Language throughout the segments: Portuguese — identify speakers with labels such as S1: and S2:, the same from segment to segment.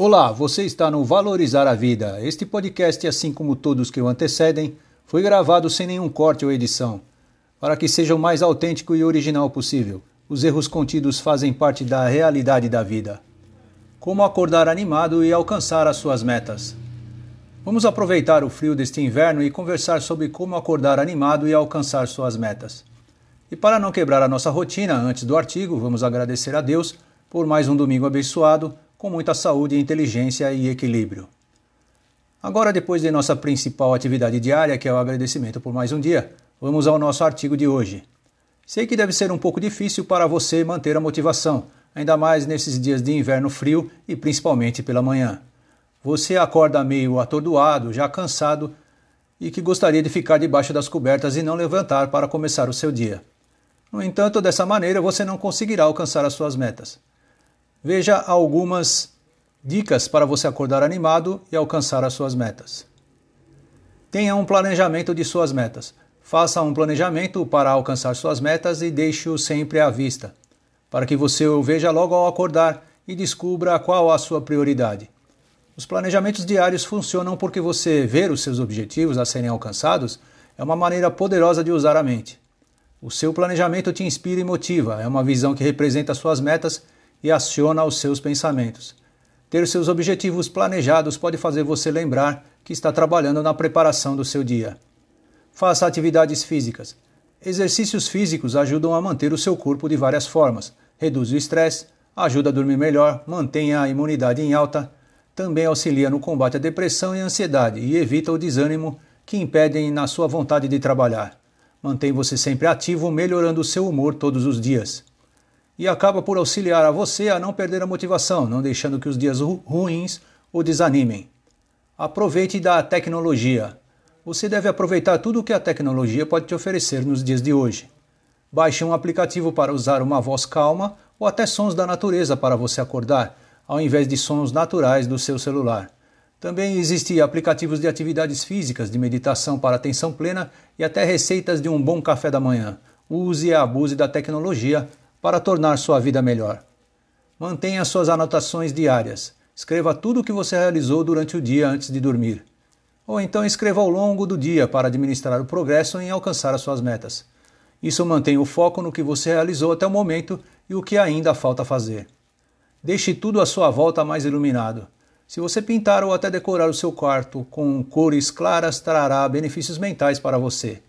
S1: Olá, você está no Valorizar a Vida. Este podcast, assim como todos que o antecedem, foi gravado sem nenhum corte ou edição, para que seja o mais autêntico e original possível. Os erros contidos fazem parte da realidade da vida. Como acordar animado e alcançar as suas metas. Vamos aproveitar o frio deste inverno e conversar sobre como acordar animado e alcançar suas metas. E para não quebrar a nossa rotina antes do artigo, vamos agradecer a Deus por mais um domingo abençoado com muita saúde, inteligência e equilíbrio. Agora, depois de nossa principal atividade diária, que é o agradecimento por mais um dia, vamos ao nosso artigo de hoje. Sei que deve ser um pouco difícil para você manter a motivação, ainda mais nesses dias de inverno frio e principalmente pela manhã. Você acorda meio atordoado, já cansado e que gostaria de ficar debaixo das cobertas e não levantar para começar o seu dia. No entanto, dessa maneira você não conseguirá alcançar as suas metas. Veja algumas dicas para você acordar animado e alcançar as suas metas. Tenha um planejamento de suas metas. Faça um planejamento para alcançar suas metas e deixe-o sempre à vista, para que você o veja logo ao acordar e descubra qual a sua prioridade. Os planejamentos diários funcionam porque você ver os seus objetivos a serem alcançados é uma maneira poderosa de usar a mente. O seu planejamento te inspira e motiva, é uma visão que representa suas metas e aciona os seus pensamentos. Ter seus objetivos planejados pode fazer você lembrar que está trabalhando na preparação do seu dia. Faça atividades físicas. Exercícios físicos ajudam a manter o seu corpo de várias formas. Reduz o estresse, ajuda a dormir melhor, mantém a imunidade em alta, também auxilia no combate à depressão e ansiedade e evita o desânimo que impedem na sua vontade de trabalhar. Mantém você sempre ativo, melhorando o seu humor todos os dias e acaba por auxiliar a você a não perder a motivação, não deixando que os dias ru ruins o desanimem. Aproveite da tecnologia. Você deve aproveitar tudo o que a tecnologia pode te oferecer nos dias de hoje. Baixe um aplicativo para usar uma voz calma ou até sons da natureza para você acordar, ao invés de sons naturais do seu celular. Também existem aplicativos de atividades físicas, de meditação para atenção plena e até receitas de um bom café da manhã. Use e abuse da tecnologia para tornar sua vida melhor. Mantenha suas anotações diárias. Escreva tudo o que você realizou durante o dia antes de dormir. Ou então escreva ao longo do dia para administrar o progresso em alcançar as suas metas. Isso mantém o foco no que você realizou até o momento e o que ainda falta fazer. Deixe tudo à sua volta mais iluminado. Se você pintar ou até decorar o seu quarto com cores claras, trará benefícios mentais para você.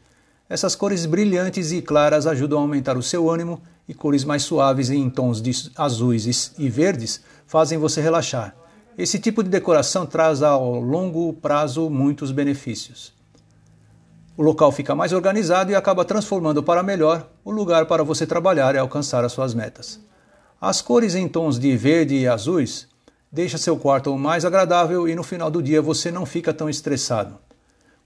S1: Essas cores brilhantes e claras ajudam a aumentar o seu ânimo e cores mais suaves em tons de azuis e verdes fazem você relaxar. Esse tipo de decoração traz ao longo prazo muitos benefícios. O local fica mais organizado e acaba transformando para melhor o lugar para você trabalhar e alcançar as suas metas. As cores em tons de verde e azuis deixam seu quarto mais agradável e no final do dia você não fica tão estressado.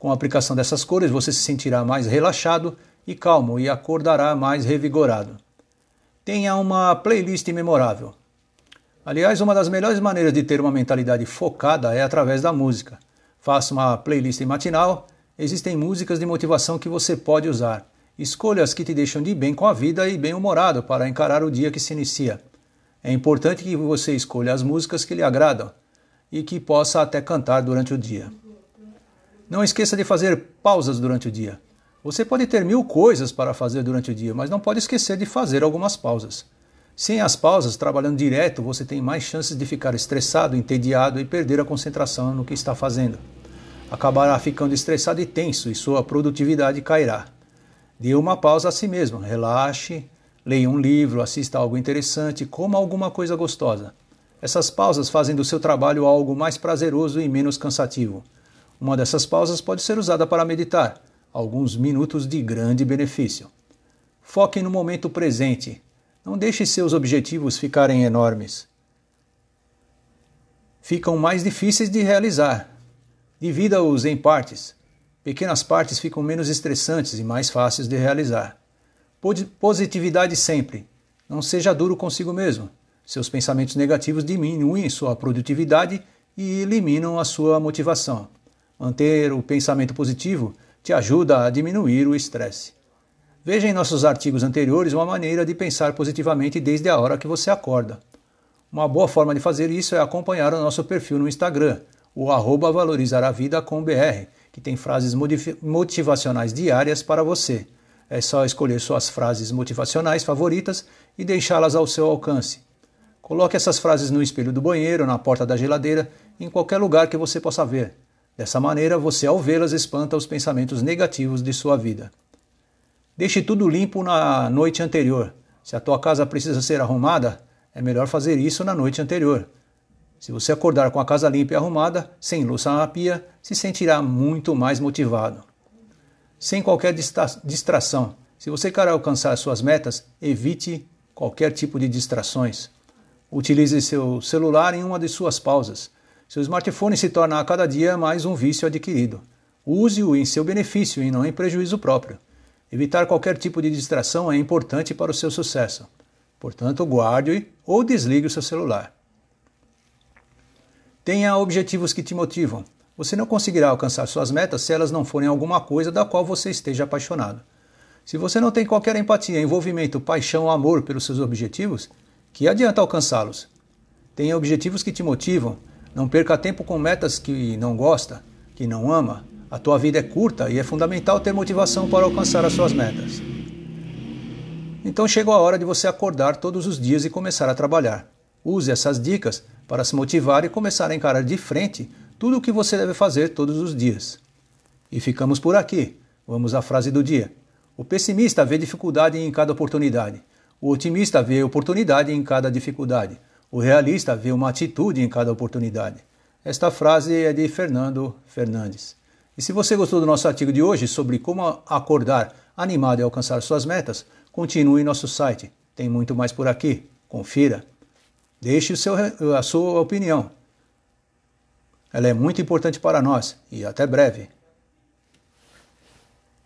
S1: Com a aplicação dessas cores você se sentirá mais relaxado e calmo e acordará mais revigorado tenha uma playlist memorável. Aliás, uma das melhores maneiras de ter uma mentalidade focada é através da música. Faça uma playlist matinal, existem músicas de motivação que você pode usar. Escolha as que te deixam de bem com a vida e bem-humorado para encarar o dia que se inicia. É importante que você escolha as músicas que lhe agradam e que possa até cantar durante o dia. Não esqueça de fazer pausas durante o dia. Você pode ter mil coisas para fazer durante o dia, mas não pode esquecer de fazer algumas pausas. Sem as pausas, trabalhando direto, você tem mais chances de ficar estressado, entediado e perder a concentração no que está fazendo. Acabará ficando estressado e tenso e sua produtividade cairá. Dê uma pausa a si mesmo, relaxe, leia um livro, assista algo interessante, coma alguma coisa gostosa. Essas pausas fazem do seu trabalho algo mais prazeroso e menos cansativo. Uma dessas pausas pode ser usada para meditar alguns minutos de grande benefício. Foque no momento presente. Não deixe seus objetivos ficarem enormes. Ficam mais difíceis de realizar. Divida-os em partes. Pequenas partes ficam menos estressantes e mais fáceis de realizar. Positividade sempre. Não seja duro consigo mesmo. Seus pensamentos negativos diminuem sua produtividade e eliminam a sua motivação. Manter o pensamento positivo te ajuda a diminuir o estresse. Veja em nossos artigos anteriores uma maneira de pensar positivamente desde a hora que você acorda. Uma boa forma de fazer isso é acompanhar o nosso perfil no Instagram, o arroba BR, que tem frases motivacionais diárias para você. É só escolher suas frases motivacionais favoritas e deixá-las ao seu alcance. Coloque essas frases no espelho do banheiro, na porta da geladeira, em qualquer lugar que você possa ver. Dessa maneira, você ao vê-las espanta os pensamentos negativos de sua vida. Deixe tudo limpo na noite anterior. Se a tua casa precisa ser arrumada, é melhor fazer isso na noite anterior. Se você acordar com a casa limpa e arrumada, sem louça na pia, se sentirá muito mais motivado. Sem qualquer distração. Se você quer alcançar suas metas, evite qualquer tipo de distrações. Utilize seu celular em uma de suas pausas. Seu smartphone se torna a cada dia mais um vício adquirido. Use-o em seu benefício e não em prejuízo próprio. Evitar qualquer tipo de distração é importante para o seu sucesso. Portanto, guarde ou desligue o seu celular. Tenha objetivos que te motivam. Você não conseguirá alcançar suas metas se elas não forem alguma coisa da qual você esteja apaixonado. Se você não tem qualquer empatia, envolvimento, paixão ou amor pelos seus objetivos, que adianta alcançá-los? Tenha objetivos que te motivam. Não perca tempo com metas que não gosta, que não ama. A tua vida é curta e é fundamental ter motivação para alcançar as suas metas. Então chegou a hora de você acordar todos os dias e começar a trabalhar. Use essas dicas para se motivar e começar a encarar de frente tudo o que você deve fazer todos os dias. E ficamos por aqui. Vamos à frase do dia. O pessimista vê dificuldade em cada oportunidade. O otimista vê oportunidade em cada dificuldade. O realista vê uma atitude em cada oportunidade. Esta frase é de Fernando Fernandes. E se você gostou do nosso artigo de hoje sobre como acordar animado e alcançar suas metas, continue em nosso site. Tem muito mais por aqui. Confira. Deixe seu, a sua opinião. Ela é muito importante para nós e até breve.